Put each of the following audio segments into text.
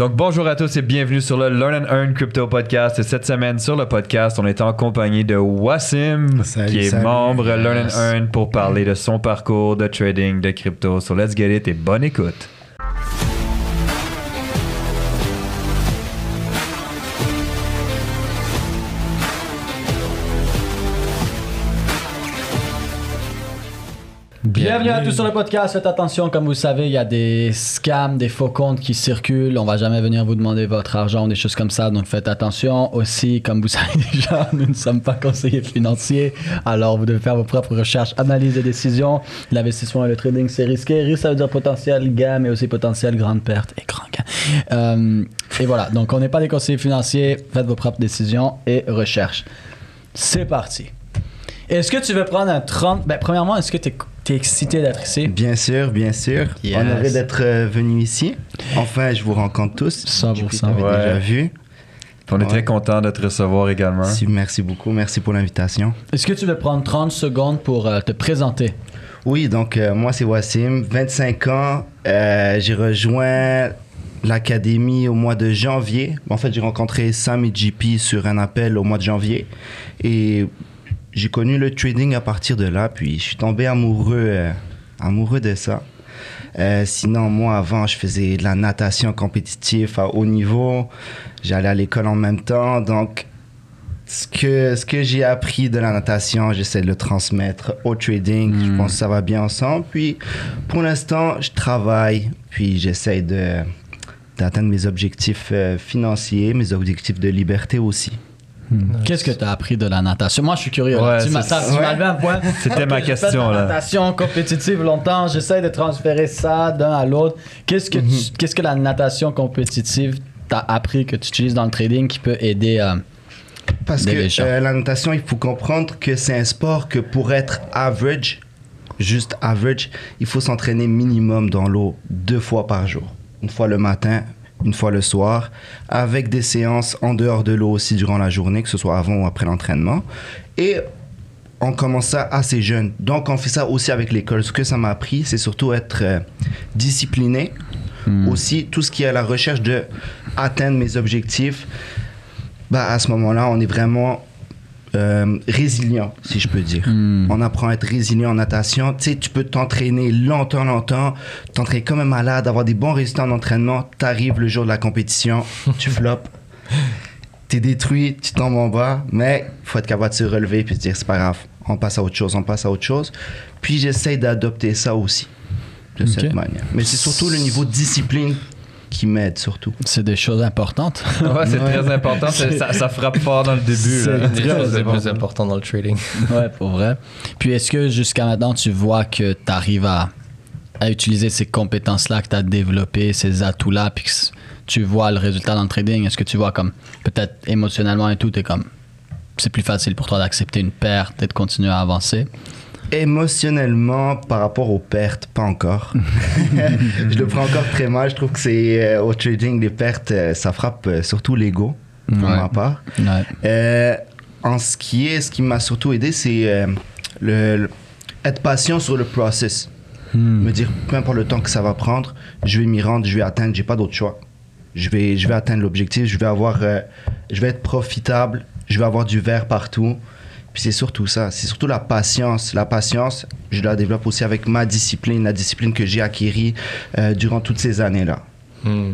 Donc bonjour à tous et bienvenue sur le Learn and Earn Crypto Podcast. Et cette semaine sur le podcast, on est en compagnie de Wassim, Salut, qui est salut. membre Learn and Earn pour parler de son parcours de trading de crypto. So let's get it et bonne écoute. Bienvenue à tous sur le podcast. Faites attention, comme vous savez, il y a des scams, des faux comptes qui circulent. On va jamais venir vous demander votre argent ou des choses comme ça. Donc faites attention. Aussi, comme vous savez déjà, nous ne sommes pas conseillers financiers. Alors vous devez faire vos propres recherches, analyse et décisions. L'investissement et le trading, c'est risqué. Risque, ça veut dire potentiel gain, mais aussi potentiel grande perte et grand gain. Euh, et voilà. Donc on n'est pas des conseillers financiers. Faites vos propres décisions et recherches. C'est parti. Est-ce que tu veux prendre un 30... Ben, premièrement, est-ce que tu es, excité d'être ici? Bien sûr, bien sûr. Yes. Honoré d'être euh, venu ici. Enfin, je vous rencontre tous. 100%. Je t'avais Ouais. déjà vu. On est Ouais. très content de te recevoir également. Si- merci beaucoup. Merci pour l'invitation. Est-ce que tu veux prendre 30 secondes pour euh, te présenter? Oui, donc euh, moi c'est Wassim, 25 ans. Euh, j'ai rejoint l'académie au mois de janvier. En fait, j'ai rencontré Sam et JP sur un appel au mois de janvier. Et j'ai connu le trading à partir de là. Puis je suis tombé amoureux, euh, amoureux de ça. Euh, sinon, moi, avant, je faisais de la natation compétitive à haut niveau. J'allais à l'école en même temps. Donc, ce que, ce que j'ai appris de la natation, j'essaie de le transmettre au trading. Je pense que ça va bien ensemble. Puis, pour l'instant, je travaille. Puis, j'essaie de d'atteindre mes objectifs euh, financiers, mes objectifs de liberté aussi. Qu'est-ce que tu as appris de la natation? Moi, je suis curieux. Ouais, tu m'as levé un point. C'était ma Ok, j'ai fait question, de la là. natation compétitive longtemps. J'essaie de transférer ça d'un à l'autre. Qu'est-ce que, Mhm. tu- qu'est-ce que la natation compétitive t'a appris que tu utilises dans le trading qui peut aider euh, Parce que euh, la natation, il faut comprendre que c'est un sport que pour être average, juste average, il faut s'entraîner minimum dans l'eau deux fois par jour. Une fois le matin, une fois le soir, avec des séances en dehors de l'eau aussi durant la journée, que ce soit avant ou après l'entraînement. Et on commence ça assez jeune. Donc on fait ça aussi avec l'école. Ce que ça m'a appris, c'est surtout être euh, discipliné. Aussi, tout ce qui est à la recherche de atteindre mes objectifs, bah, à ce moment-là, on est vraiment euh, résilient, si je peux dire. On apprend à être résilient en natation. Tu sais, tu peux t'entraîner longtemps, longtemps, t'entraîner comme un malade, avoir des bons résultats en entraînement. T'arrives le jour de la compétition, tu floppes, t'es détruit, tu tombes en bas, mais il faut être capable de se relever puis se dire, c'est pas grave, on passe à autre chose, on passe à autre chose. Puis j'essaie d'adopter ça aussi, de cette manière. Mais c'est surtout le niveau de discipline qui m'aide surtout. C'est des choses importantes. Ouais, c'est très important. C'est- Ça, ça frappe fort dans le début. C'est Des choses les plus importantes dans le trading. ouais, pour vrai. Puis est-ce que jusqu'à maintenant, tu vois que tu arrives à, à utiliser ces compétences-là que tu as développées, ces atouts-là, puis que tu vois le résultat dans le trading? Est-ce que tu vois comme, peut-être émotionnellement et tout, t'es comme, c'est plus facile pour toi d'accepter une perte et de continuer à avancer? Émotionnellement, par rapport aux pertes, pas encore. je le prends encore très mal. Je trouve que c'est euh, au trading, les pertes, euh, ça frappe euh, surtout l'ego, pour Ouais. ma part. Ouais. En ce qui est, ce qui m'a surtout aidé, c'est le, le- être patient sur le process. Me dire, peu importe le temps que ça va prendre, je vais m'y rendre, je vais atteindre, j'ai pas d'autre choix. Je vais, je vais atteindre l'objectif, je vais avoir, je vais être profitable, je vais avoir du verre partout. Puis c'est surtout ça, c'est surtout la patience. La patience, je la développe aussi avec ma discipline, la discipline que j'ai acquérie euh, durant toutes ces années-là. Hmm.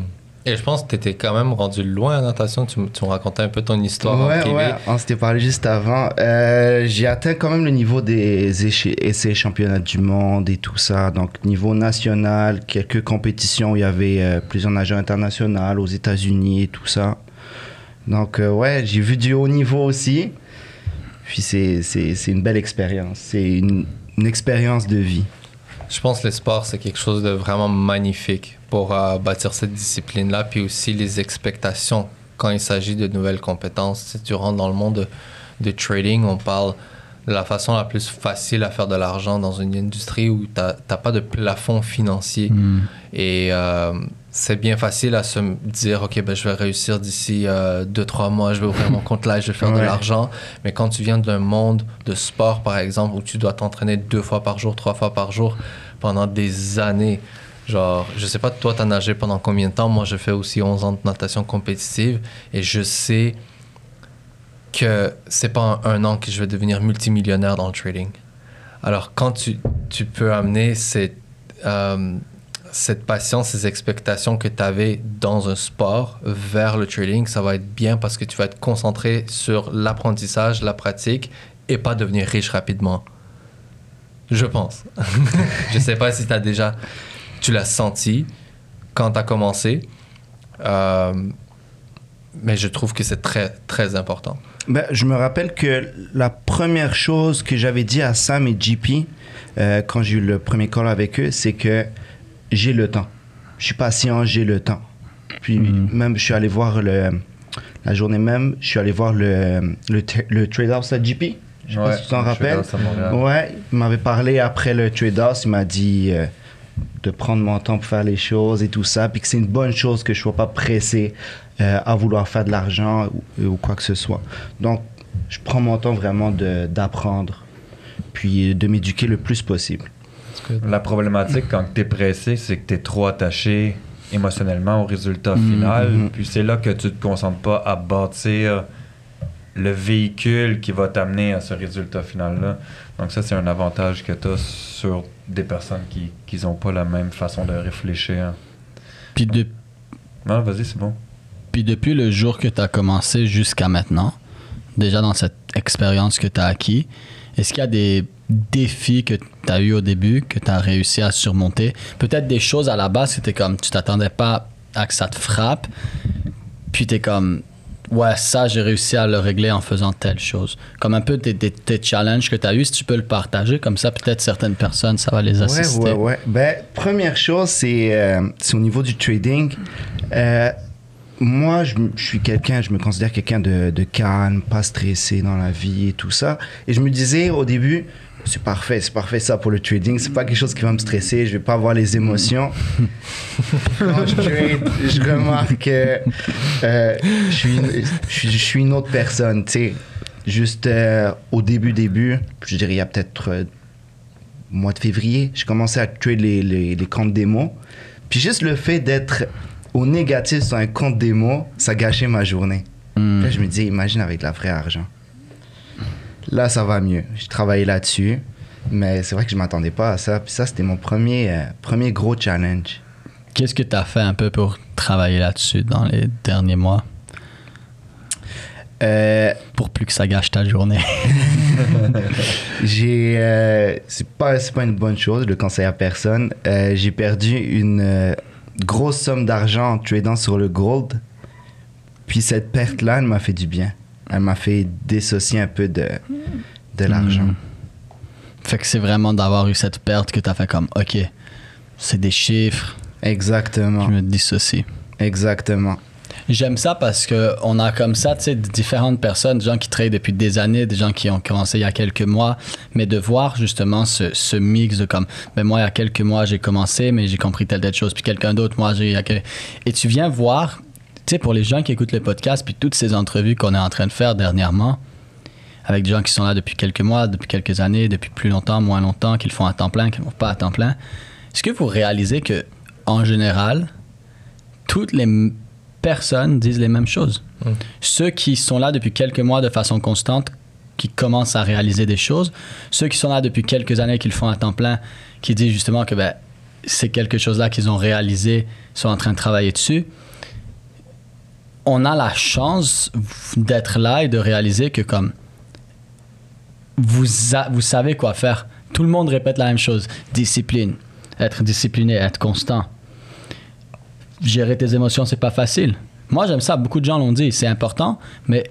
Et je pense que tu étais quand même rendu loin en natation. Tu, tu racontais un peu ton histoire en Ouais, privé. ouais, on s'était parlé juste avant. Euh, j'ai atteint quand même le niveau des essais championnats du monde et tout ça. Donc, niveau national, quelques compétitions où il y avait euh, plusieurs nageurs internationaux aux États-Unis et tout ça. Donc, euh, ouais, j'ai vu du haut niveau aussi. Puis, c'est c'est- c'est une belle expérience. C'est une, une expérience de vie. Je pense que le sport, c'est quelque chose de vraiment magnifique pour euh, bâtir cette discipline-là, puis aussi les expectations quand il s'agit de nouvelles compétences. Si tu rentres dans le monde de, de trading, on parle de la façon la plus facile à faire de l'argent dans une industrie où tu n'as pas de plafond financier. Hmm. Et euh, c'est bien facile à se dire, OK, ben, je vais réussir d'ici euh, deux, trois mois, je vais ouvrir mon compte là, je vais faire de l'argent. Mais quand tu viens d'un monde de sport, par exemple, où tu dois t'entraîner deux fois par jour, trois fois par jour pendant des années, Genre, je sais pas, toi, t'as nagé pendant combien de temps? Moi, je fais aussi 11 ans de natation compétitive et je sais que c'est pas en un an que je vais devenir multimillionnaire dans le trading. Alors, quand tu, tu peux amener cette, euh, cette patience, ces expectations que tu avais dans un sport vers le trading, ça va être bien parce que tu vas être concentré sur l'apprentissage, la pratique et pas devenir riche rapidement. Je pense. je sais pas si tu as déjà, tu l'as senti quand tu as commencé, euh, mais je trouve que c'est très, très important. Ben, je me rappelle que la première chose que j'avais dit à Sam et JP euh, quand j'ai eu le premier call avec eux, c'est que j'ai le temps. Je suis patient, j'ai le temps. Puis Mhm. même, je suis allé voir le, la journée même, je suis allé voir le, le, le trade house à JP. Je sais pas si tu t'en rappelles. Ouais, il m'avait parlé après le trade house, il m'a dit euh, de prendre mon temps pour faire les choses et tout ça, puis que c'est une bonne chose que je sois pas pressé euh, à vouloir faire de l'argent ou, ou quoi que ce soit. Donc, je prends mon temps vraiment d'apprendre, puis de m'éduquer le plus possible. La problématique quand tu es pressé, c'est que tu es trop attaché émotionnellement au résultat final. Mhm. Puis c'est là que tu te concentres pas à bâtir le véhicule qui va t'amener à ce résultat final-là. Donc ça, c'est un avantage que tu as sur des personnes qui n'ont pas la même façon de réfléchir. Puis, de- Non, vas-y, c'est bon. puis depuis le jour que tu as commencé jusqu'à maintenant, déjà dans cette expérience que tu as acquis, est-ce qu'il y a des défis que tu as eu au début, que tu as réussi à surmonter? Peut-être des choses à la base, c'était comme tu t'attendais pas à que ça te frappe, puis tu es comme, ouais, ça, j'ai réussi à le régler en faisant telle chose. Comme un peu tes, tes- tes challenges que tu as eu, si tu peux le partager, comme ça, peut-être certaines personnes, ça va les assister. Ouais, ouais, ouais. Ben, première chose, c'est euh, au niveau du trading. Euh, moi, je, suis quelqu'un, je me considère quelqu'un de, de calme, pas stressé dans la vie et tout ça. Et je me disais au début, c'est parfait, c'est parfait ça pour le trading. C'est pas quelque chose qui va me stresser, je vais pas avoir les émotions. Quand je trade, je remarque que euh, je, suis une, je, suis, je suis une autre personne, tu sais. Juste euh, au début, début, je dirais il y a peut-être euh, mois de février, j'ai commencé à trade les, les, les comptes démo. Puis juste le fait d'être au négatif sur un compte démo, ça gâchait ma journée. Hmm. Là, je me dis, imagine avec de la vraie argent. Là, ça va mieux. J'ai travaillé là-dessus. Mais c'est vrai que je m'attendais pas à ça. Puis ça, c'était mon premier, euh, premier gros challenge. Qu'est-ce que tu as fait un peu pour travailler là-dessus dans les derniers mois? Euh, pour plus que ça gâche ta journée. j'ai euh, c'est pas pas une bonne chose je le conseille à personne Euh, j'ai perdu une grosse somme d'argent en tradant sur le gold. Puis cette perte là elle m'a fait du bien. Elle m'a fait dissocier un peu de de l'argent. Mhm. fait que c'est vraiment d'avoir eu cette perte que tu as fait comme, OK, c'est des chiffres, exactement. Je me dissocie. exactement J'aime ça parce que on a comme ça, tu sais, différentes personnes, des gens qui travaillent depuis des années, des gens qui ont commencé il y a quelques mois, mais de voir justement ce, ce mix de comme, ben moi il y a quelques mois j'ai commencé, mais j'ai compris telle telle chose, puis quelqu'un d'autre, moi j'ai, et tu viens voir, tu sais, pour les gens qui écoutent le podcast, puis toutes ces entrevues qu'on est en train de faire dernièrement, avec des gens qui sont là depuis quelques mois, depuis quelques années, depuis plus longtemps, moins longtemps, qui le font à temps plein, qui ne font pas à temps plein. Est-ce que vous réalisez que, en général, toutes les personnes disent les mêmes choses? Mm. Ceux qui sont là depuis quelques mois de façon constante, qui commencent à réaliser des choses, ceux qui sont là depuis quelques années, qui le font à temps plein, qui disent justement que ben, c'est quelque chose-là qu'ils ont réalisé, sont en train de travailler dessus. On a la chance d'être là et de réaliser que comme vous, a- vous savez quoi faire. Tout le monde répète la même chose. Discipline. Être discipliné, être constant. Gérer tes émotions, c'est pas facile. Moi, j'aime ça. Beaucoup de gens l'ont dit. C'est important, mais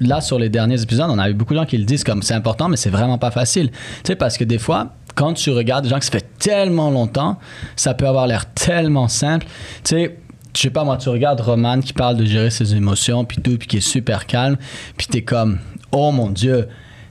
là, sur les derniers épisodes, on a eu beaucoup de gens qui le disent comme c'est important, mais c'est vraiment pas facile. Tu sais, parce que des fois, quand tu regardes des gens qui ça fait tellement longtemps, ça peut avoir l'air tellement simple. Tu sais, je sais pas, moi, tu regardes Roman qui parle de gérer ses émotions, puis tout, puis qui est super calme, puis t'es comme, oh mon Dieu,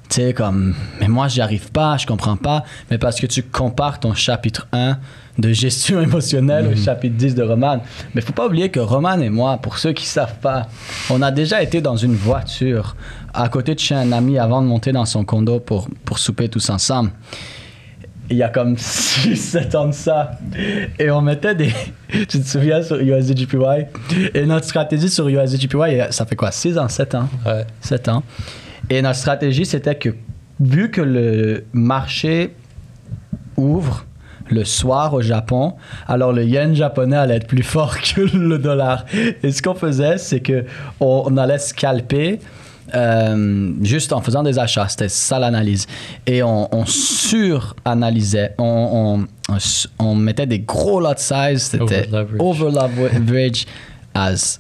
tu sais, comme, mais moi, j'y arrive pas, je comprends pas, mais parce que tu compares ton chapitre 1 de gestion émotionnelle au chapitre 10 de Roman. Mais faut pas oublier que Roman et moi, pour ceux qui savent pas, on a déjà été dans une voiture à côté de chez un ami avant de monter dans son condo pour, pour souper tous ensemble. il y a comme 6-7 ans de ça. Et on mettait des. tu te souviens sur USDGPY Et notre stratégie sur USDGPY, ça fait quoi? 6 ans 7 ans? Ouais. 7 ans. Et notre stratégie, c'était que vu que le marché ouvre le soir au Japon, alors le yen japonais allait être plus fort que le dollar. Et ce qu'on faisait, c'est que on, on allait scalper euh, juste en faisant des achats. C'était ça l'analyse. Et on, on suranalysait. On, on, mettait des gros lot size. C'était over leverage as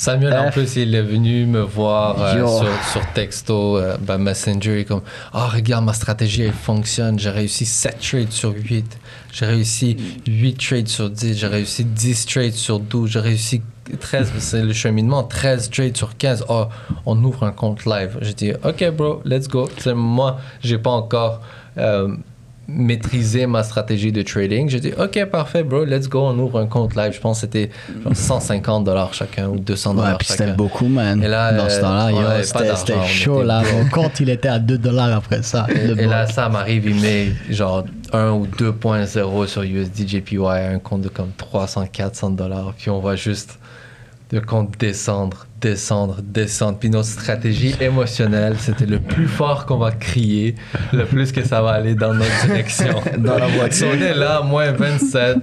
Samuel, en F. plus, il est venu me voir euh, sur, sur texto, euh, ben, Messenger. Il est comme Ah, regarde, ma stratégie, elle fonctionne. J'ai réussi 7 trades sur 8. J'ai réussi 8 trades sur 10. J'ai réussi 10 trades sur 12. J'ai réussi 13. C'est le cheminement. 13 trades sur 15. Oh, on ouvre un compte live. J'ai dit Ok, bro, let's go. Sais, moi, j'ai pas encore. euh, maîtrisé ma stratégie de trading. J'ai dit, OK, parfait, bro, let's go, on ouvre un compte live. Je pense que c'était genre 150 dollars chacun ou 200 Ouais, dollars puis c'était beaucoup, man. Et là, dans ce temps-là, euh, ouais, pas c'était chaud, là. Mon compte, il était à 2 dollars après ça. le Et là, ça m'arrive, il met genre 1 ou 2.0 sur USD JPY, un compte de comme 300, 400 dollars. Puis on va juste le compte descendre, descendre, descendre. Puis notre stratégie émotionnelle, c'était le plus fort qu'on va crier, le plus que ça va aller dans notre direction. Dans la voiture. On est là, moins 27, en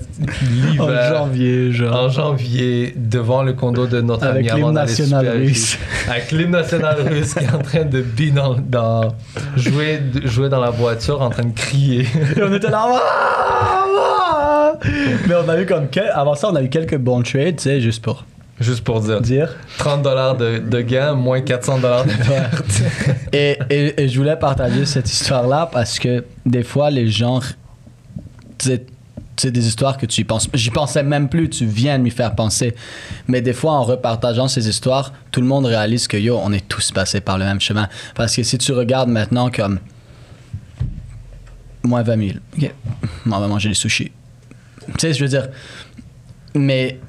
l'hiver. janvier, genre. En janvier, devant le condo de notre Avec ami d'aller national russe. Avec l'hymne national russe qui est en train de dans, dans- jouer, jouer dans la voiture, en train de crier. Et on était là. Ah, ah. Mais on a eu comme. quel- Avant ça, on a eu quelques bons trades, tu sais, juste pour Juste pour dire. dire. 30 dollars de, de gain, moins 400 dollars de perte. Et, et- et je voulais partager cette histoire-là parce que des fois, les gens. C'est des histoires que tu y penses. J'y pensais même plus, tu viens de m'y faire penser. Mais des fois, en repartageant ces histoires, tout le monde réalise que yo, on est tous passés par le même chemin. Parce que si tu regardes maintenant comme. Moins 20 000. Ok. On va manger des sushis. Tu sais, je veux dire? Mais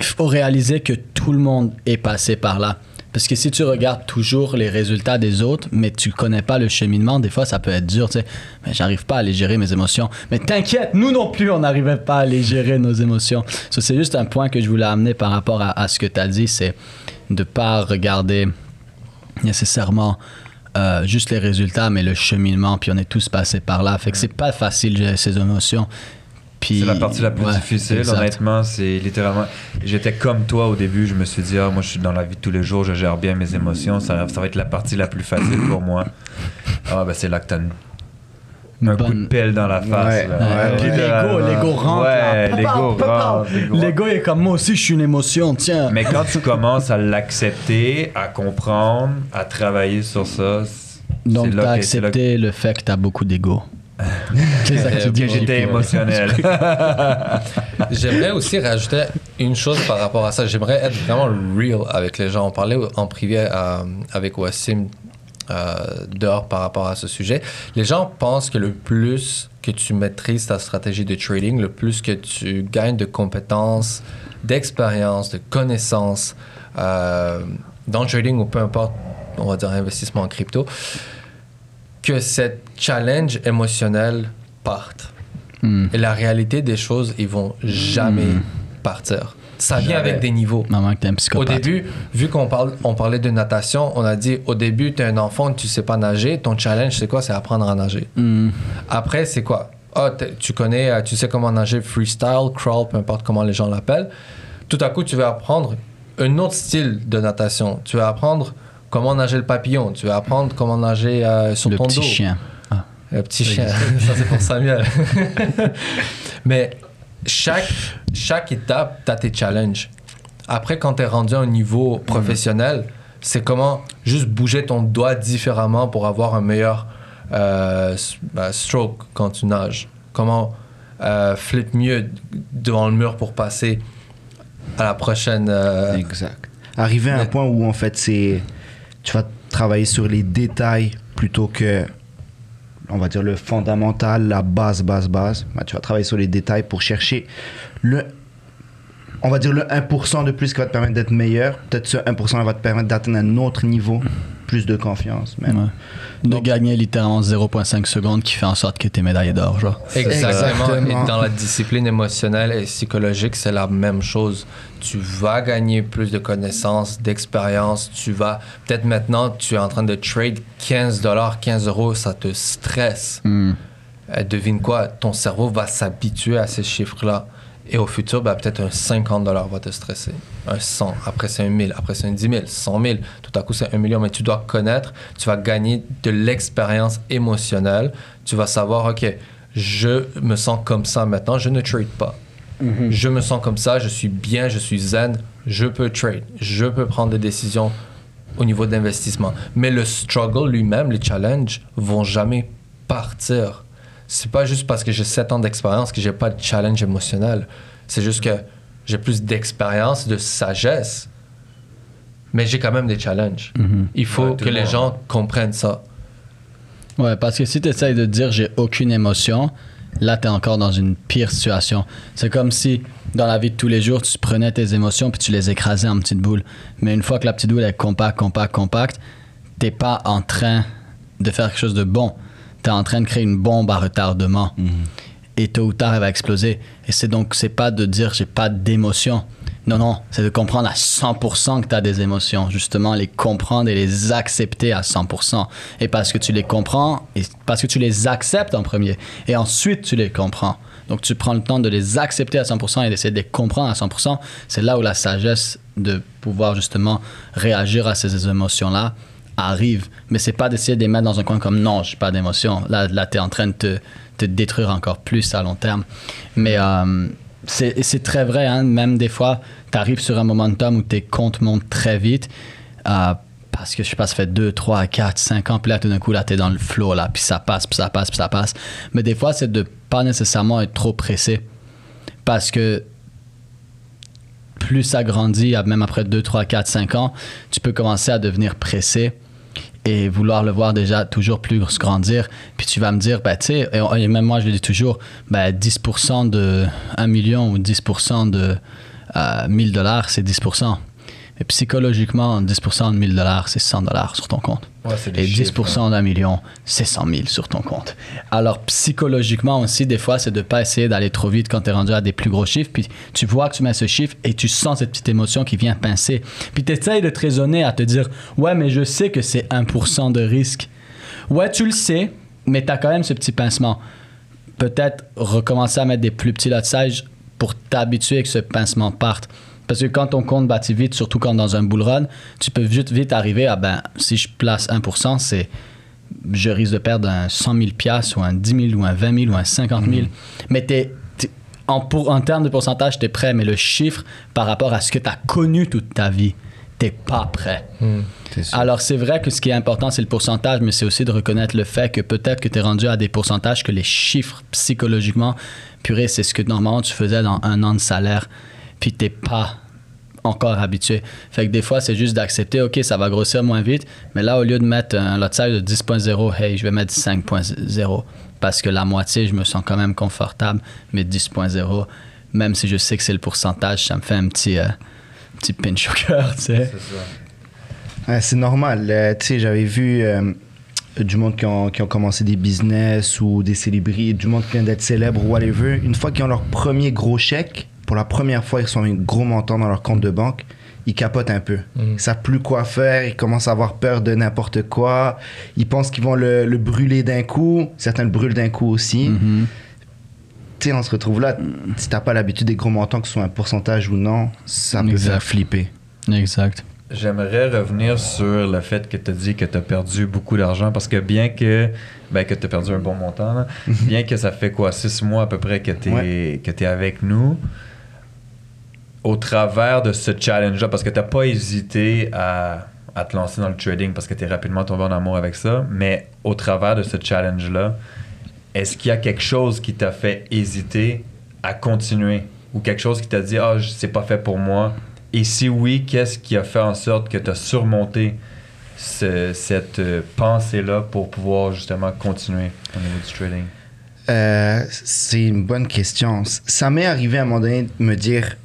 faut réaliser que tout le monde est passé par là. Parce que si tu regardes toujours les résultats des autres, mais tu connais pas le cheminement, des fois ça peut être dur, tu sais. Mais j'arrive pas à les gérer mes émotions. Mais t'inquiète, nous non plus, on n'arrivait pas à les gérer nos émotions. So, c'est juste un point que je voulais amener par rapport à, ce que tu as dit, c'est de pas regarder nécessairement euh, juste les résultats, mais le cheminement, puis on est tous passés par là. Fait que c'est pas facile gérer ses émotions. Puis, C'est la partie la plus ouais, difficile, exact. honnêtement. C'est littéralement. J'étais comme toi au début. Je me suis dit, ah, moi, je suis dans la vie de tous les jours, je gère bien mes émotions. Ça, ça va être la partie la plus facile pour moi. Ah, ben, c'est là que t'as une- un coup de pelle dans la face. Ouais, là. ouais, Puis l'ego, l'ego rentre. Ouais, l'ego rentre. l'ego est comme moi aussi, je suis une émotion, tiens. Mais quand tu commences à l'accepter, à comprendre, à travailler sur ça, c'est Donc, t'as que- accepté le fait que t'as beaucoup d'ego. Que j'étais émotionnel. J'aimerais aussi rajouter une chose par rapport à ça. J'aimerais être vraiment real avec les gens. On parlait en privé euh, avec Wassim euh, dehors par rapport à ce sujet. Les gens pensent que le plus que tu maîtrises ta stratégie de trading, le plus que tu gagnes de compétences, d'expérience, de connaissances euh, dans le trading ou peu importe, on va dire investissement en crypto, que cette challenge émotionnel parte. Hmm. Et la réalité des choses, ils vont jamais partir. Ça vient avec des niveaux. Maman, Au début, vu qu'on parle, on parlait de natation, on a dit au début, tu es un enfant, tu sais pas nager, ton challenge, c'est quoi? C'est apprendre à nager. Hmm. Après, c'est quoi? T'es- tu connais, euh, tu sais comment nager freestyle, crawl, peu importe comment les gens l'appellent. Tout à coup, tu vas apprendre un autre style de natation. Tu vas apprendre comment nager le papillon. Tu vas apprendre comment nager euh, sur Le ton petit dos. chien. Le petit chien, ça c'est pour Samuel. Mais chaque, chaque étape, tu as tes challenges. Après, quand tu es rendu à un niveau professionnel, c'est comment juste bouger ton doigt différemment pour avoir un meilleur euh, bah, stroke quand tu nages. Comment euh, flip mieux devant le mur pour passer à la prochaine. euh, Exact. Arriver à un point où en fait c'est tu vas travailler sur les détails plutôt que on va dire le fondamental, la base, base, base. Ben, tu vas travailler sur les détails pour chercher le on va dire le 1% de plus qui va te permettre d'être meilleur. Peut-être ce 1% va te permettre d'atteindre un autre niveau plus de confiance. même. Ouais. De gagner littéralement 0,5 secondes qui fait en sorte que t'es médaillé d'or, genre. Exactement. Exactement. Et dans la discipline émotionnelle et psychologique, c'est la même chose. Tu vas gagner plus de connaissances, d'expérience. Tu vas, peut-être maintenant, tu es en train de trade 15 dollars, 15 euros, ça te stresse. Hmm. Euh, devine quoi, ton cerveau va s'habituer à ces chiffres-là. Et au futur, ben, peut-être un 50 dollars va te stresser. Un 100, après c'est un 1000, après c'est un 10 000, 100 000, tout à coup c'est un million. Mais tu dois connaître, tu vas gagner de l'expérience émotionnelle. Tu vas savoir, OK, je me sens comme ça maintenant, je ne trade pas. Je me sens comme ça, je suis bien, je suis zen, je peux trade, je peux prendre des décisions au niveau d'investissement. Mais le struggle lui-même, les challenges, vont jamais partir. C'est pas juste parce que j'ai 7 ans d'expérience que j'ai pas de challenge émotionnel. C'est juste que j'ai plus d'expérience, de sagesse, mais j'ai quand même des challenges. Mhm. Il faut Ouais, que le les gens comprennent ça. Ouais, parce que si tu essayes de dire j'ai aucune émotion, là, tu es encore dans une pire situation. C'est comme si, dans la vie de tous les jours, tu prenais tes émotions puis tu les écrasais en petites boules. Mais une fois que la petite boule est compacte, compacte, compacte, t'es pas en train de faire quelque chose de bon. Tu es en train de créer une bombe à retardement. Et tôt ou tard, elle va exploser. Et c'est donc, c'est pas de dire j'ai pas d'émotion. Non, non, c'est de comprendre à 100% que tu as des émotions. Justement, les comprendre et les accepter à 100%. Et parce que tu les comprends, et parce que tu les acceptes en premier, et ensuite tu les comprends. Donc tu prends le temps de les accepter à 100% et d'essayer de les comprendre à 100%. C'est là où la sagesse de pouvoir justement réagir à ces émotions-là arrive. Mais c'est pas d'essayer de les mettre dans un coin comme non, j'ai pas d'émotion. Là, là tu es en train de te, te détruire encore plus à long terme. Mais euh, c'est très vrai, hein, même des fois, tu arrives sur un momentum où tes comptes montent très vite. euh, parce que je sais pas, ça fait 2, 3, 4, 5 ans, puis là tout d'un coup, là, t'es dans le flow, là, puis ça passe, puis ça passe, puis ça passe. Mais des fois, c'est de pas nécessairement être trop pressé. Parce que plus ça grandit, même après 2, 3, 4, 5 ans, tu peux commencer à devenir pressé et vouloir le voir déjà toujours plus grandir. Puis tu vas me dire, ben, tu sais, et, et même moi je le dis toujours, ben, 10% de 1 million ou 10% de euh, 1000 dollars, c'est 10%. Mais psychologiquement, 10% de 1000 dollars, c'est 100 dollars sur ton compte. Ouais, Et chiffres, 10% hein. d'un million, c'est 100 000 sur ton compte. Alors, psychologiquement aussi, des fois, c'est de pas essayer d'aller trop vite quand tu es rendu à des plus gros chiffres. Puis tu vois que tu mets ce chiffre et tu sens cette petite émotion qui vient pincer. Puis tu essayes de te raisonner à te dire Ouais, mais je sais que c'est 1% de risque. Ouais, tu le sais, mais tu as quand même ce petit pincement. Peut-être recommencer à mettre des plus petits lot size pour t'habituer que ce pincement parte. Parce que quand ton compte bâtit vite, surtout quand dans un bull run, tu peux vite, vite arriver à, ben, si je place 1%, c'est je risque de perdre un 100 000 piastres, ou un 10 000 ou un 20 000 ou un 50 000. Mais t'es, t'es- en, pour, en termes de pourcentage, tu es prêt, mais le chiffre par rapport à ce que tu as connu toute ta vie, t'es pas prêt. Sûr. Alors, c'est vrai que ce qui est important, c'est le pourcentage, mais c'est aussi de reconnaître le fait que peut-être que tu es rendu à des pourcentages que les chiffres psychologiquement, purée, c'est ce que normalement tu faisais dans un an de salaire, puis t'es pas encore habitué. Fait que des fois, c'est juste d'accepter, OK, ça va grossir moins vite, mais là, au lieu de mettre un lot size de 10.0, hey, je vais mettre 5.0 parce que la moitié, je me sens quand même confortable, mais 10.0, même si je sais que c'est le pourcentage, ça me fait un petit, euh, petit pinch au cœur, tu sais. C'est ça. Ouais, c'est normal. Euh, tu sais, j'avais vu euh, du monde qui ont, qui ont commencé des business ou des célébrités, du monde qui vient d'être célèbre ou whatever. Une fois qu'ils ont leur premier gros chèque, pour la première fois, ils reçoivent un gros montant dans leur compte de banque, ils capotent un peu. Ils savent plus quoi faire, ils commencent à avoir peur de n'importe quoi. Ils pensent qu'ils vont le, le brûler d'un coup. Certains le brûlent d'un coup aussi. Mhm. Tu sais, on se retrouve là. Si t'as pas l'habitude des gros montants, que ce soit un pourcentage ou non, ça peut Exact. faire flipper. Exact. J'aimerais revenir sur le fait que tu as dit que tu as perdu beaucoup d'argent parce que bien que ben, que tu as perdu un bon montant, là, bien que ça fait quoi, six mois à peu près que tu es, Ouais. avec nous, au travers de ce challenge-là, parce que tu pas hésité à, à te lancer dans le trading parce que tu es rapidement tombé en amour avec ça, mais au travers de ce challenge-là, est-ce qu'il y a quelque chose qui t'a fait hésiter à continuer? Ou quelque chose qui t'a dit ah je- c'est pas fait pour moi? Et si oui qu'est-ce qui a fait en sorte que tu as surmonté ce- cette euh, pensée là pour pouvoir justement continuer au niveau du trading? Euh, c'est une bonne question. Ça m'est arrivé à un moment donné de me dire.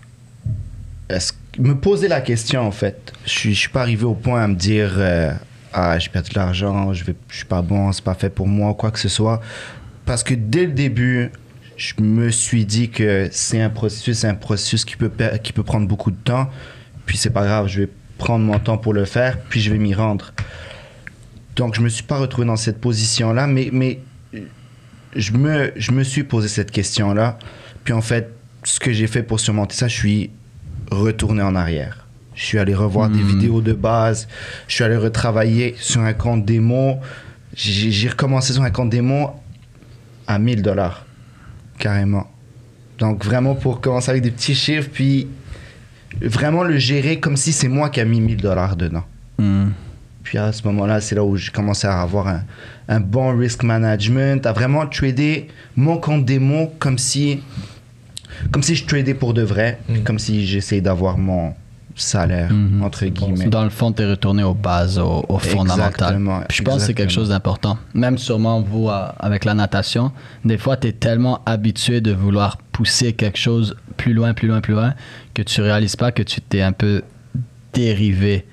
Me poser la question, en fait. Je je suis pas arrivé au point à me dire. euh, ah, j'ai perdu de l'argent, je vais, suis pas bon, c'est pas fait pour moi, quoi que ce soit. Parce que dès le début, je me suis dit que c'est un processus, un processus qui peut, qui peut prendre beaucoup de temps. Puis c'est pas grave, je vais prendre mon temps pour le faire, puis je vais m'y rendre. Donc je me suis pas retrouvé dans cette position-là, mais, mais je, me, je me suis posé cette question-là. Puis en fait, ce que j'ai fait pour surmonter ça, je suis retourné en arrière. Je suis allé revoir des Mhm. vidéos de base, je suis allé retravailler sur un compte démo. J'ai recommencé sur un compte démo à 1000 dollars, carrément. Donc vraiment pour commencer avec des petits chiffres, puis vraiment le gérer comme si c'est moi qui a mis 1000 dollars dedans. Hmm. Puis à ce moment-là, c'est là où j'ai commencé à avoir un, un bon risk management, à vraiment trader mon compte démo comme si, comme si je tradais pour de vrai, Mm. comme si j'essayais d'avoir mon salaire, Mhm. entre guillemets. Dans le fond, tu es retourné aux bases, au, au fondamental. Exactement, Puis je pense que c'est quelque chose d'important. Même sûrement vous, avec la natation, des fois, tu es tellement habitué de vouloir pousser quelque chose plus loin, plus loin, plus loin, que tu réalises pas que tu t'es un peu dérivé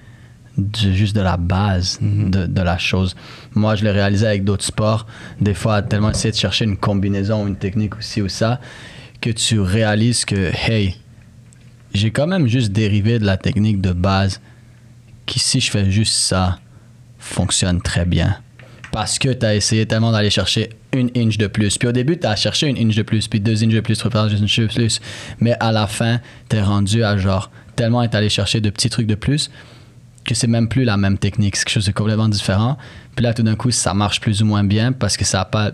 du- juste de la base Mhm. de, de la chose. Moi, je l'ai réalisé avec d'autres sports. Des fois, tellement essayer de chercher une combinaison ou une technique aussi ou ça, que tu réalises que, hey, j'ai quand même juste dérivé de la technique de base qui, si je fais juste ça, fonctionne très bien. Parce que tu as essayé tellement d'aller chercher une inch de plus. Puis au début, tu as cherché une inch de plus, puis deux inches de plus, trois inches de plus. Mais à la fin, tu es rendu à genre tellement être allé chercher de petits trucs de plus que c'est même plus la même technique. C'est quelque chose de complètement différent. Puis là, tout d'un coup, ça marche plus ou moins bien parce que ça n'a pas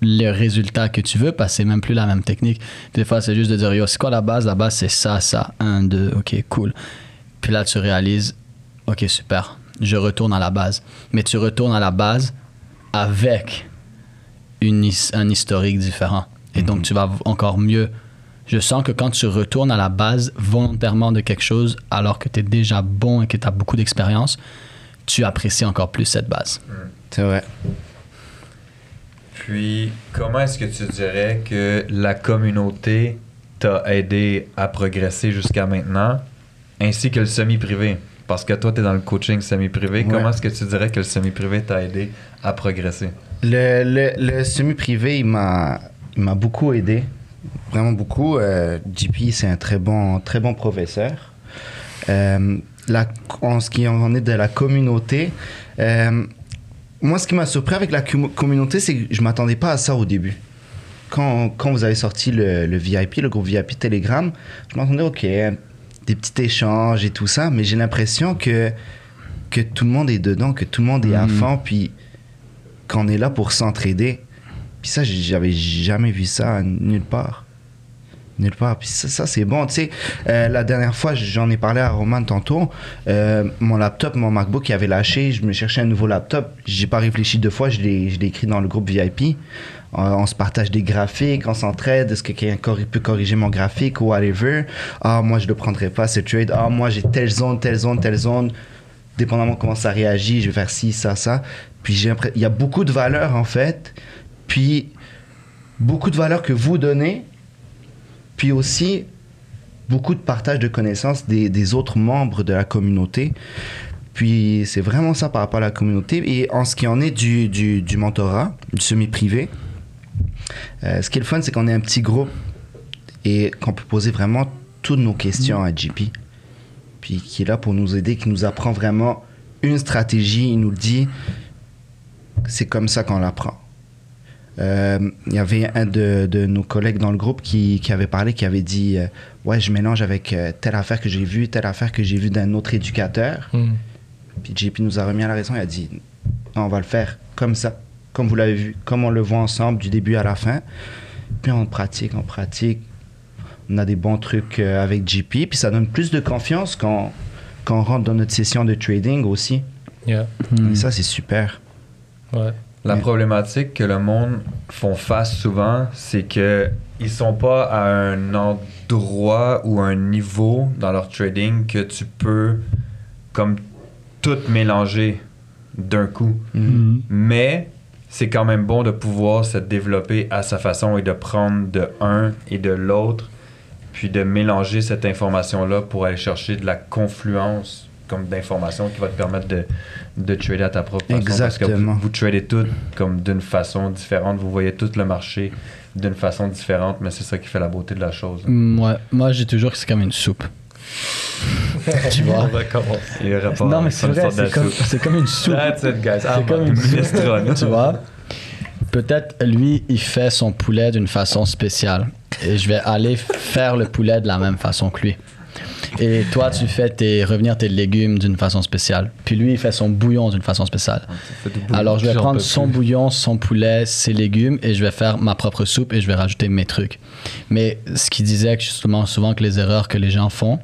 le résultat que tu veux parce que c'est même plus la même technique. Des fois, c'est juste de dire, yo, c'est quoi la base? La base, c'est ça, ça. Un, deux, ok, cool. Puis là, tu réalises, ok, super, je retourne à la base. Mais tu retournes à la base avec une, un historique différent. Et donc, tu vas encore mieux. Je sens que quand tu retournes à la base volontairement de quelque chose, alors que tu es déjà bon et que tu as beaucoup d'expérience, tu apprécies encore plus cette base. C'est vrai. Puis, comment est-ce que tu dirais que la communauté t'a aidé à progresser jusqu'à maintenant, ainsi que le semi-privé? Parce que toi, tu es dans le coaching semi-privé. Ouais. Comment est-ce que tu dirais que le semi-privé t'a aidé à progresser? Le, le, le semi-privé, il m'a, il m'a beaucoup aidé. Vraiment beaucoup. Euh, JP, c'est un très bon, très bon professeur. Euh, la, en ce qui en est de la communauté, euh, moi, ce qui m'a surpris avec la com- communauté, c'est que je m'attendais pas à ça au début. Quand, quand vous avez sorti le, le VIP, le groupe VIP Telegram, je m'attendais, OK, des petits échanges et tout ça, mais j'ai l'impression que, que tout le monde est dedans, que tout le monde est à Mhm. fond, puis qu'on est là pour s'entraider. Puis ça, j'avais jamais vu ça nulle part. Nulle part. Puis ça, c'est bon. Tu sais, euh, la dernière fois, j'en ai parlé à Roman tantôt. euh, mon laptop, mon MacBook, il avait lâché. Je me cherchais un nouveau laptop. J'ai pas réfléchi deux fois. Je l'ai écrit dans le groupe VIP. On, se partage des graphiques, on s'entraide. Est-ce que quelqu'un peut corriger mon graphique ou whatever? Ah, moi, je le prendrai pas, ce trade. Ah, moi, j'ai telle zone, telle zone, telle zone. Dépendamment comment ça réagit, je vais faire ci, ça, ça. Puis j'ai il y a beaucoup de valeurs, en fait. Puis beaucoup de valeurs que vous donnez. Puis aussi beaucoup de partage de connaissances des, autres membres de la communauté. Puis c'est vraiment ça par rapport à la communauté. Et en ce qui en est du, du, du mentorat, du semi-privé, euh, ce qui est le fun, c'est qu'on est un petit groupe et qu'on peut poser vraiment toutes nos questions à JP. Puis qui est là pour nous aider, qui nous apprend vraiment une stratégie. Il nous le dit, c'est comme ça qu'on l'apprend. Euh, Il y avait un de, de nos collègues dans le groupe qui, qui avait parlé, qui avait dit euh, Ouais, je mélange avec euh, telle affaire que j'ai vue, telle affaire que j'ai vue d'un autre éducateur. Hmm. Puis JP nous a remis à la raison. Il a dit Non, on va le faire comme ça, comme vous l'avez vu, comme on le voit ensemble du début à la fin. Puis on pratique, on pratique. On a des bons trucs euh, avec JP. Puis ça donne plus de confiance quand, quand on rentre dans notre session de trading aussi. Yeah. Hmm. Et ça, c'est super. Ouais. La Mais- problématique que le monde font face souvent, c'est que ils sont pas à un endroit ou un niveau dans leur trading que tu peux comme tout mélanger d'un coup. Mhm. Mais c'est quand même bon de pouvoir se développer à sa façon et de prendre de un et de l'autre, puis de mélanger cette information-là pour aller chercher de la confluence comme d'informations qui va te permettre de, de trader à ta propre façon. Parce que Exactement. vous, vous tradez tout comme d'une façon différente. Vous voyez tout le marché d'une façon différente, mais c'est ça qui fait la beauté de la chose. Moi, moi j'ai toujours que c'est comme une soupe. tu vois? On va commencer. Non, mais c'est vrai, c'est comme, une soupe. That's it, guys. C'est comme une soupe. minestrone. tu vois? Peut-être lui, il fait son poulet d'une façon spéciale. Et je vais aller faire le poulet de la même façon que lui. Et toi, tu fais tes, revenir tes légumes d'une façon spéciale. Puis lui, il fait son bouillon d'une façon spéciale. Alors, je vais prendre son bouillon, son poulet, ses légumes et je vais faire ma propre soupe et je vais rajouter mes trucs. Mais ce qu'il disait justement souvent que les erreurs que les gens font,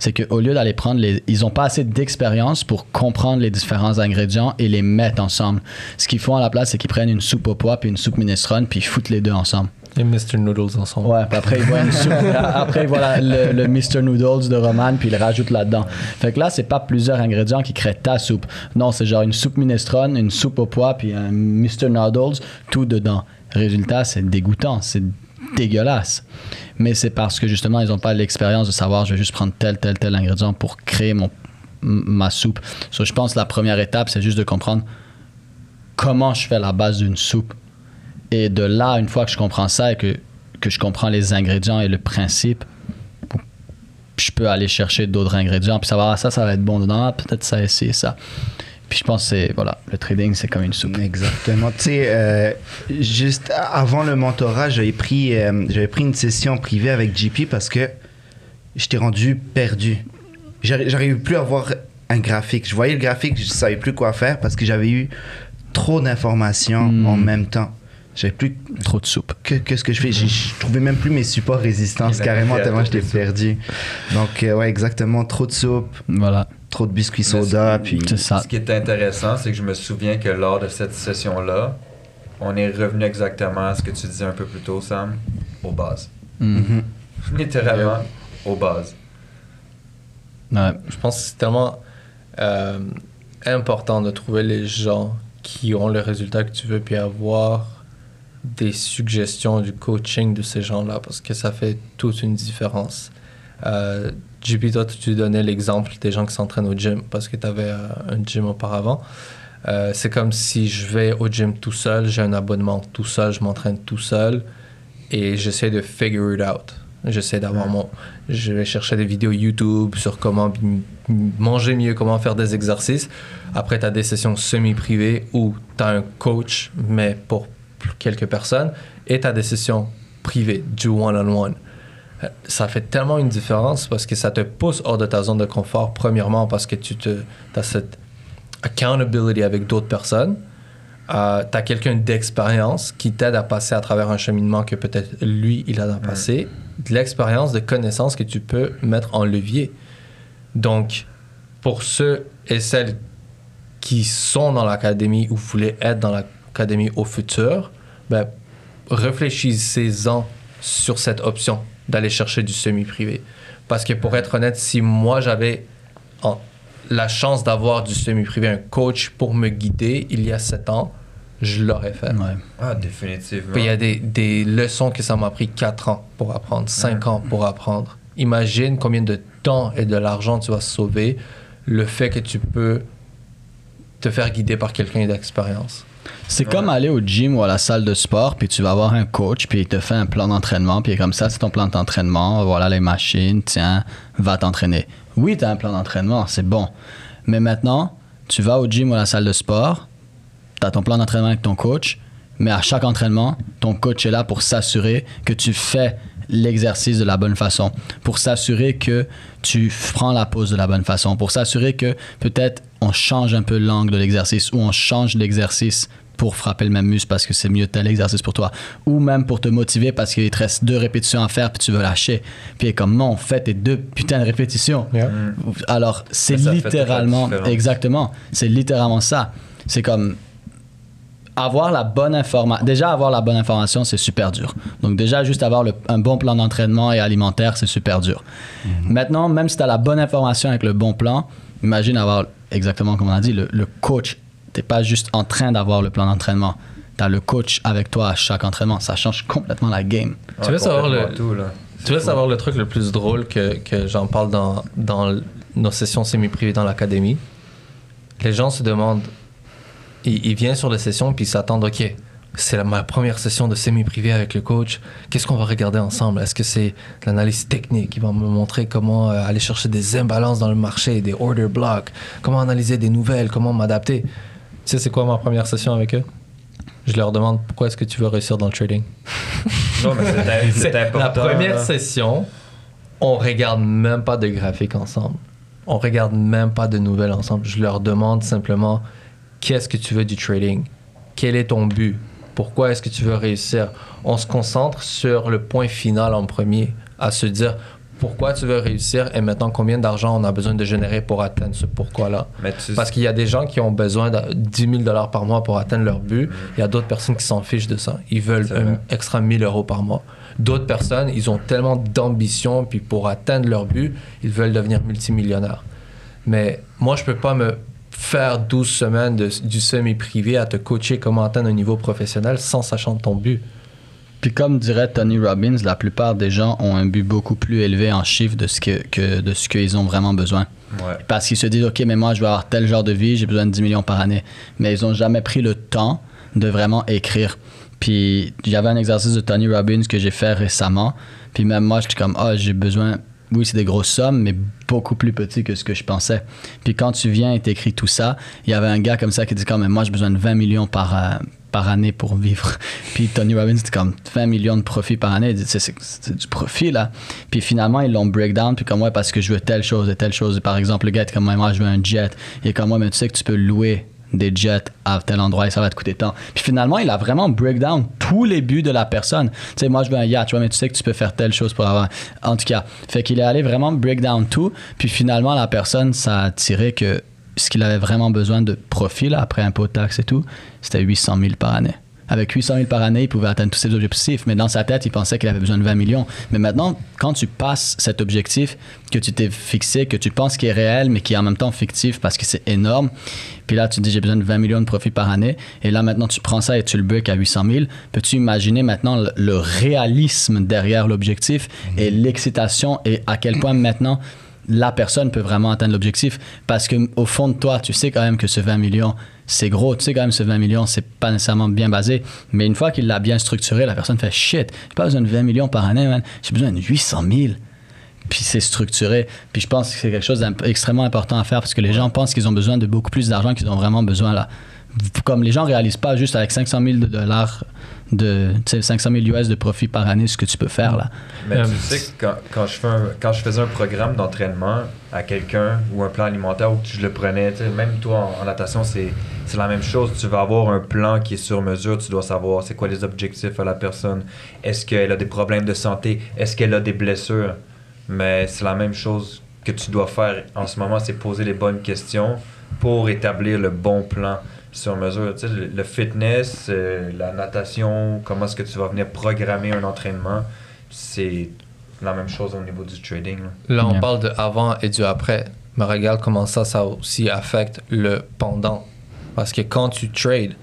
c'est qu'au lieu d'aller prendre les. Ils n'ont pas assez d'expérience pour comprendre les différents ingrédients et les mettre ensemble. Ce qu'ils font à la place, c'est qu'ils prennent une soupe au pois puis une soupe minestrone puis ils foutent les deux ensemble. Et Mr. Noodles ensemble. Ouais, puis après, il voit une soupe. après, le, le Mr. Noodles de Roman, puis il rajoute là-dedans. Fait que là, c'est pas plusieurs ingrédients qui créent ta soupe. Non, c'est genre une soupe minestrone, une soupe au pois, puis un Mr. Noodles, tout dedans. Résultat, c'est dégoûtant, c'est dégueulasse. Mais c'est parce que justement, ils n'ont pas l'expérience de savoir, je vais juste prendre tel, tel, tel ingrédient pour créer mon, ma soupe. So, je pense que la première étape, c'est juste de comprendre comment je fais la base d'une soupe. Et de là, une fois que je comprends ça et que, que je comprends les ingrédients et le principe, je peux aller chercher d'autres ingrédients puis savoir ah, ça, ça va être bon dedans, ah, peut-être ça, c'est ça. Puis je pense que c'est, voilà, le trading, c'est comme une soupe. Exactement. Tu sais, euh, juste avant le mentorat, j'avais pris, euh, j'avais pris une session privée avec JP parce que j'étais rendu perdu. J'arri- J'arrivais plus à voir un graphique. Je voyais le graphique, je savais plus quoi faire parce que j'avais eu trop d'informations Hmm. en même temps. J'avais plus Trop de soupe. que, que ce que je fais? Je, je trouvais même plus mes supports résistance carrément tellement les soupes. perdu. Donc, euh, ouais, exactement. Trop de soupe, Voilà. trop de biscuits soda. Puis, ça. Ce qui est intéressant, c'est que je me souviens que lors de cette session-là, on est revenu exactement à ce que tu disais un peu plus tôt, Sam, aux bases. Mm. Mhm. Littéralement, aux bases. Ouais. Je pense que c'est tellement euh, important de trouver les gens qui ont le résultat que tu veux, puis avoir des suggestions du coaching de ces gens-là, parce que ça fait toute une différence. Euh, JP, toi, tu donnais l'exemple des gens qui s'entraînent au gym, parce que tu avais un gym auparavant. Euh, c'est comme si je vais au gym tout seul, j'ai un abonnement tout seul, je m'entraîne tout seul, et j'essaie de figure it out. J'essaie d'avoir mon, je vais chercher des vidéos YouTube sur comment manger mieux, comment faire des exercices. Après, tu as des sessions semi-privées où tu as un coach, mais pour quelques personnes. Et des sessions privées, du one-on-one. Euh, Ça fait tellement une différence parce que ça te pousse hors de ta zone de confort, premièrement, parce que tu te, as cette accountability avec d'autres personnes. tu as quelqu'un d'expérience qui t'aide à passer à travers un cheminement que peut-être lui, il a à passer. De l'expérience, de connaissances que tu peux mettre en levier. Donc, pour ceux et celles qui sont dans l'académie ou voulaient être dans l'académie au futur, ben, réfléchissez-en sur cette option d'aller chercher du semi-privé. Parce que pour être honnête, si moi j'avais en- la chance d'avoir du semi-privé, un coach pour me guider il y a sept ans, je l'aurais fait. Ouais. Ah, définitivement. Il y a des, des leçons que ça m'a pris 4 ans pour apprendre, 5 ans pour apprendre. Imagine combien de temps et de l'argent tu vas sauver le fait que tu peux te faire guider par quelqu'un d'expérience. C'est comme aller au gym ou à la salle de sport, puis tu vas avoir un coach, puis il te fait un plan d'entraînement, puis comme ça, c'est ton plan d'entraînement, voilà les machines, tiens, va t'entraîner. Oui, tu as un plan d'entraînement, c'est bon. Mais maintenant, tu vas au gym ou à la salle de sport, tu as ton plan d'entraînement avec ton coach, mais à chaque entraînement, ton coach est là pour s'assurer que tu fais l'exercice de la bonne façon, pour s'assurer que tu prends la pause de la bonne façon, pour s'assurer que peut-être on change un peu l'angle de l'exercice ou on change l'exercice pour frapper le même muscle parce que c'est mieux tel exercice pour toi. Ou même pour te motiver parce qu'il te reste deux répétitions à faire puis tu veux lâcher. Puis comme non, fais tes deux putains de répétitions. Alors, c'est littéralement, exactement, c'est littéralement ça. C'est comme avoir la bonne information. Déjà, avoir la bonne information, c'est super dur. Donc, déjà, juste avoir le- un bon plan d'entraînement et alimentaire, c'est super dur. Maintenant, même si tu as la bonne information avec le bon plan, imagine avoir exactement comme on a dit, le, le coach. Tu pas juste en train d'avoir le plan d'entraînement. Tu as le coach avec toi à chaque entraînement. Ça change complètement la game. Tu veux savoir le- complètement tout, là. Tu veux savoir le truc le plus drôle que, que j'en parle dans, dans nos sessions semi-privées dans l'académie, les gens se demandent, ils, ils viennent sur les sessions puis ils s'attendent, ok, c'est ma première session de semi-privé avec le coach. Qu'est-ce qu'on va regarder ensemble? Est-ce que c'est l'analyse technique qui va me montrer comment euh, aller chercher des imbalances dans le marché, des order blocks, comment analyser des nouvelles, comment m'adapter? Sais, c'est quoi ma première session avec eux? Je leur demande pourquoi est-ce que tu veux réussir dans le trading? Non, mais c'est- important. la première là. session, on regarde même pas de graphiques ensemble. On regarde même pas de nouvelles ensemble. Je leur demande simplement qu'est-ce que tu veux du trading? Quel est ton but? Pourquoi est-ce que tu veux réussir? On se concentre sur le point final en premier, à se dire pourquoi tu veux réussir et maintenant combien d'argent on a besoin de générer pour atteindre ce pourquoi-là. Tu- Parce qu'il y a des gens qui ont besoin de 10 000 dollars par mois pour atteindre leur but. Il y a d'autres personnes qui s'en fichent de ça. Ils veulent un extra 1000 euros par mois. D'autres personnes, ils ont tellement d'ambition, puis pour atteindre leur but, ils veulent devenir multimillionnaires. Mais moi, je peux pas me faire 12 semaines de- du semi-privé à te coacher comment atteindre un niveau professionnel sans sachant ton but. Puis comme dirait Tony Robbins, la plupart des gens ont un but beaucoup plus élevé en chiffres de ce que, que de ce qu'ils ont vraiment besoin. Ouais. Parce qu'ils se disent, OK, mais moi, je vais avoir tel genre de vie, j'ai besoin de 10 millions par année. Mais ils n'ont jamais pris le temps de vraiment écrire. Puis il y avait un exercice de Tony Robbins que j'ai fait récemment. Puis même moi, j'étais comme, ah, j'ai besoin. Oui, c'est des grosses sommes, mais beaucoup plus petit que ce que je pensais. Puis quand tu viens et t'écris tout ça, il y avait un gars comme ça qui dit, comme, mais moi, j'ai besoin de 20 millions par, euh, par année pour vivre. Puis Tony Robbins, c'était comme 20 millions de profit par année. C'est, du profit, là. Puis finalement, ils l'ont breakdown. Puis comme, ouais, parce que je veux telle chose et telle chose. Par exemple, le gars est comme, moi, je veux un jet. Est comme, moi, mais tu sais que tu peux louer des jets à tel endroit et ça va te coûter tant. Puis finalement, il a vraiment breakdown tous les buts de la personne. Tu sais, moi, je veux un yacht, tu vois, mais tu sais que tu peux faire telle chose pour avoir. En tout cas, fait qu'il est allé vraiment breakdown tout. Puis finalement, la personne, ça a tiré que ce qu'il avait vraiment besoin de profit, là, après impôt, taxes et tout, c'était 800 000 par année. Avec 800 000 par année, il pouvait atteindre tous ses objectifs, mais dans sa tête, il pensait qu'il avait besoin de 20 millions. Mais maintenant, quand tu passes cet objectif que tu t'es fixé, que tu penses qu'il est réel, mais qui est en même temps fictif parce que c'est énorme, puis là, tu te dis j'ai besoin de 20 millions de profit par année, et là maintenant, tu prends ça et tu le breaks à 800 000, peux-tu imaginer maintenant le, le réalisme derrière l'objectif et l'excitation et à quel point maintenant la personne peut vraiment atteindre l'objectif parce que au fond de toi, tu sais quand même que ce 20 millions, c'est gros. Tu sais quand même ce 20 millions, c'est pas nécessairement bien basé. Mais une fois qu'il l'a bien structuré, la personne fait shit, j'ai pas besoin de 20 millions par année, man. J'ai besoin de 800 000. Puis c'est structuré. Puis je pense que c'est quelque chose d'extrêmement important à faire parce que les gens pensent qu'ils ont besoin de beaucoup plus d'argent qu'ils ont vraiment besoin là. Comme les gens réalisent pas juste avec 500 000 dollars de tu sais, 500 000 US de profit par année ce que tu peux faire là. Mais Euh, tu sais que quand, quand je fais un- quand je faisais un programme d'entraînement à quelqu'un ou un plan alimentaire ou que je le prenais, même toi en, en natation, c'est c'est la même chose. Tu vas avoir un plan qui est sur mesure. Tu dois savoir c'est quoi les objectifs à la personne. Est-ce qu'elle a des problèmes de santé? Est-ce qu'elle a des blessures? Mais c'est la même chose que tu dois faire en ce moment, c'est poser les bonnes questions pour établir le bon plan sur mesure. Tu sais, le, le fitness, euh, la natation, comment est-ce que tu vas venir programmer un entraînement, c'est la même chose au niveau du trading. là. Là, on Yeah. parle de avant et du après. Mais regarde comment ça, ça aussi affecte le pendant. Parce que quand tu trades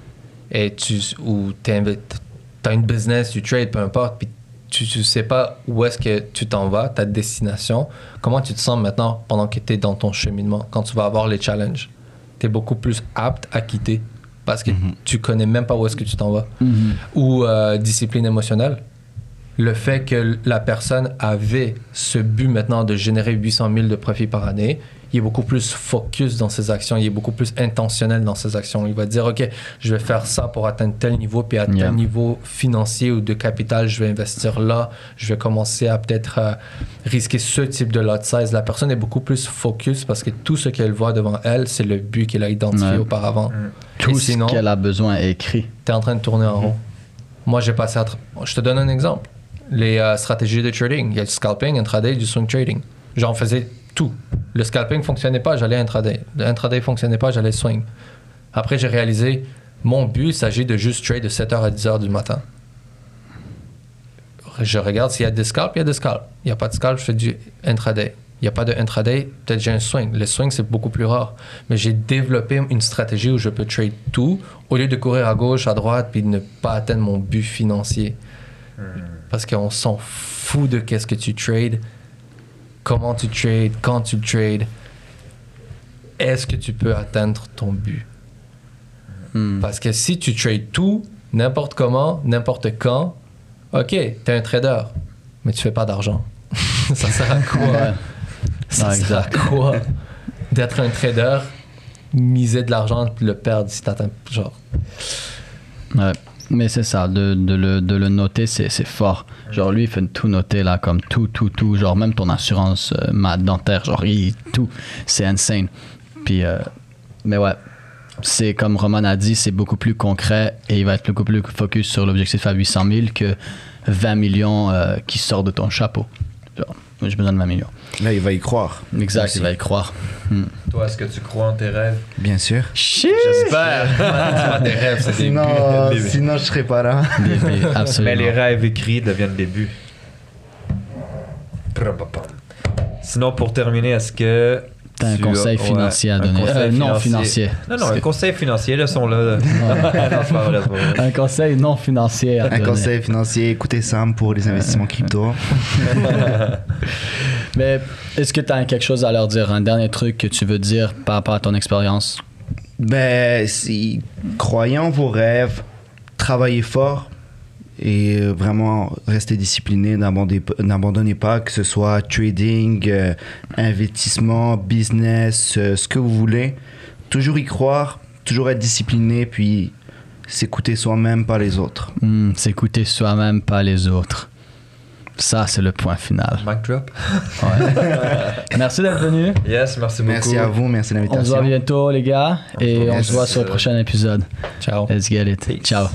et tu ou as une business, tu trades, peu importe, puis tu ne sais pas où est-ce que tu t'en vas, ta destination, comment tu te sens maintenant pendant que tu es dans ton cheminement, quand tu vas avoir les challenges? Tu es beaucoup plus apte à quitter parce que tu connais même pas où est-ce que tu t'en vas. Ou euh, discipline émotionnelle. Le fait que la personne avait ce but maintenant de générer 800 000 de profit par année, il est beaucoup plus focus dans ses actions, il est beaucoup plus intentionnel dans ses actions. Il va dire, OK, je vais faire ça pour atteindre tel niveau, puis à Yeah. tel niveau financier ou de capital, je vais investir là, je vais commencer à peut-être euh, risquer ce type de lot size. La personne est beaucoup plus focus parce que tout ce qu'elle voit devant elle, c'est le but qu'elle a identifié Ouais. auparavant. Tout Et ce sinon, qu'elle a besoin est écrit. tu es en train de tourner en rond. Moi, j'ai passé à. Je te donne un exemple. Les euh, stratégies de trading. Il y a du scalping, intraday, du swing trading. J'en faisais tout. Le scalping fonctionnait pas, j'allais intraday. Le intraday fonctionnait pas, j'allais swing. Après, j'ai réalisé, mon but, il s'agit de juste trade de 7h à 10h du matin. Je regarde s'il y a des scalps, il y a des scalps. Il n'y a pas de scalp, je fais du intraday. Il n'y a pas de intraday, peut-être j'ai un swing. Le swing, c'est beaucoup plus rare. Mais j'ai développé une stratégie où je peux trade tout au lieu de courir à gauche, à droite, puis de ne pas atteindre mon but financier. Parce qu'on s'en fout de qu'est-ce que tu trades, comment tu trades, quand tu trades. est-ce que tu peux atteindre ton but? Hmm. Parce que si tu trades tout, n'importe comment, n'importe quand, ok, t'es un trader, mais tu fais pas d'argent. ça sert à quoi? Ça Non, sert à quoi d'être un trader, miser de l'argent puis le perdre si t'atteins genre? Ouais. Mais c'est ça, de, de le, de le noter, c'est c'est fort. Genre, lui, il fait tout noter, là, comme tout, tout, tout. Genre, même ton assurance euh, ma dentaire, genre, il, tout. C'est insane. Puis, euh, mais ouais, c'est comme Roman a dit, c'est beaucoup plus concret et il va être beaucoup plus focus sur l'objectif à 800 000 que 20 millions euh, qui sortent de ton chapeau. Genre, j'ai besoin de 20 millions. Là, il va y croire. Exact, Aussi. il va y croire. Hmm. Toi, est-ce que tu crois en tes rêves? Bien sûr. J'espère. des rêves, c'est Sinon, buts, des buts. sinon je serais pas là. Absolument. Mais les rêves écrits deviennent des buts. Sinon, pour terminer, est-ce que. T'as un tu conseil as- ouais, financier à un donner? conseil Euh, non financier. Non, non, un que- conseil financier, là, sont là. non, c'est pas vrai, c'est pas vrai. Un conseil non financier à Un donner. conseil financier, écoutez Sam pour les investissements crypto. Mais est-ce que tu as quelque chose à leur dire, un dernier truc que tu veux dire par rapport à ton expérience? Ben, si, croyez en vos rêves, travaillez fort et vraiment restez discipliné, n'abandonnez n'abandonnez pas, que ce soit trading, euh, investissement, business, euh, ce que vous voulez. Toujours y croire, toujours être discipliné, puis s'écouter soi-même, pas les autres. Hmm, S'écouter soi-même, pas les autres. Ça, c'est le point final. Mic drop. Merci d'être venu. Yes, merci beaucoup. Merci à vous, merci de On se l'invitation. voit bientôt, les gars. Et on se voit sur le prochain épisode. Ciao. Let's get it. Peace. Ciao.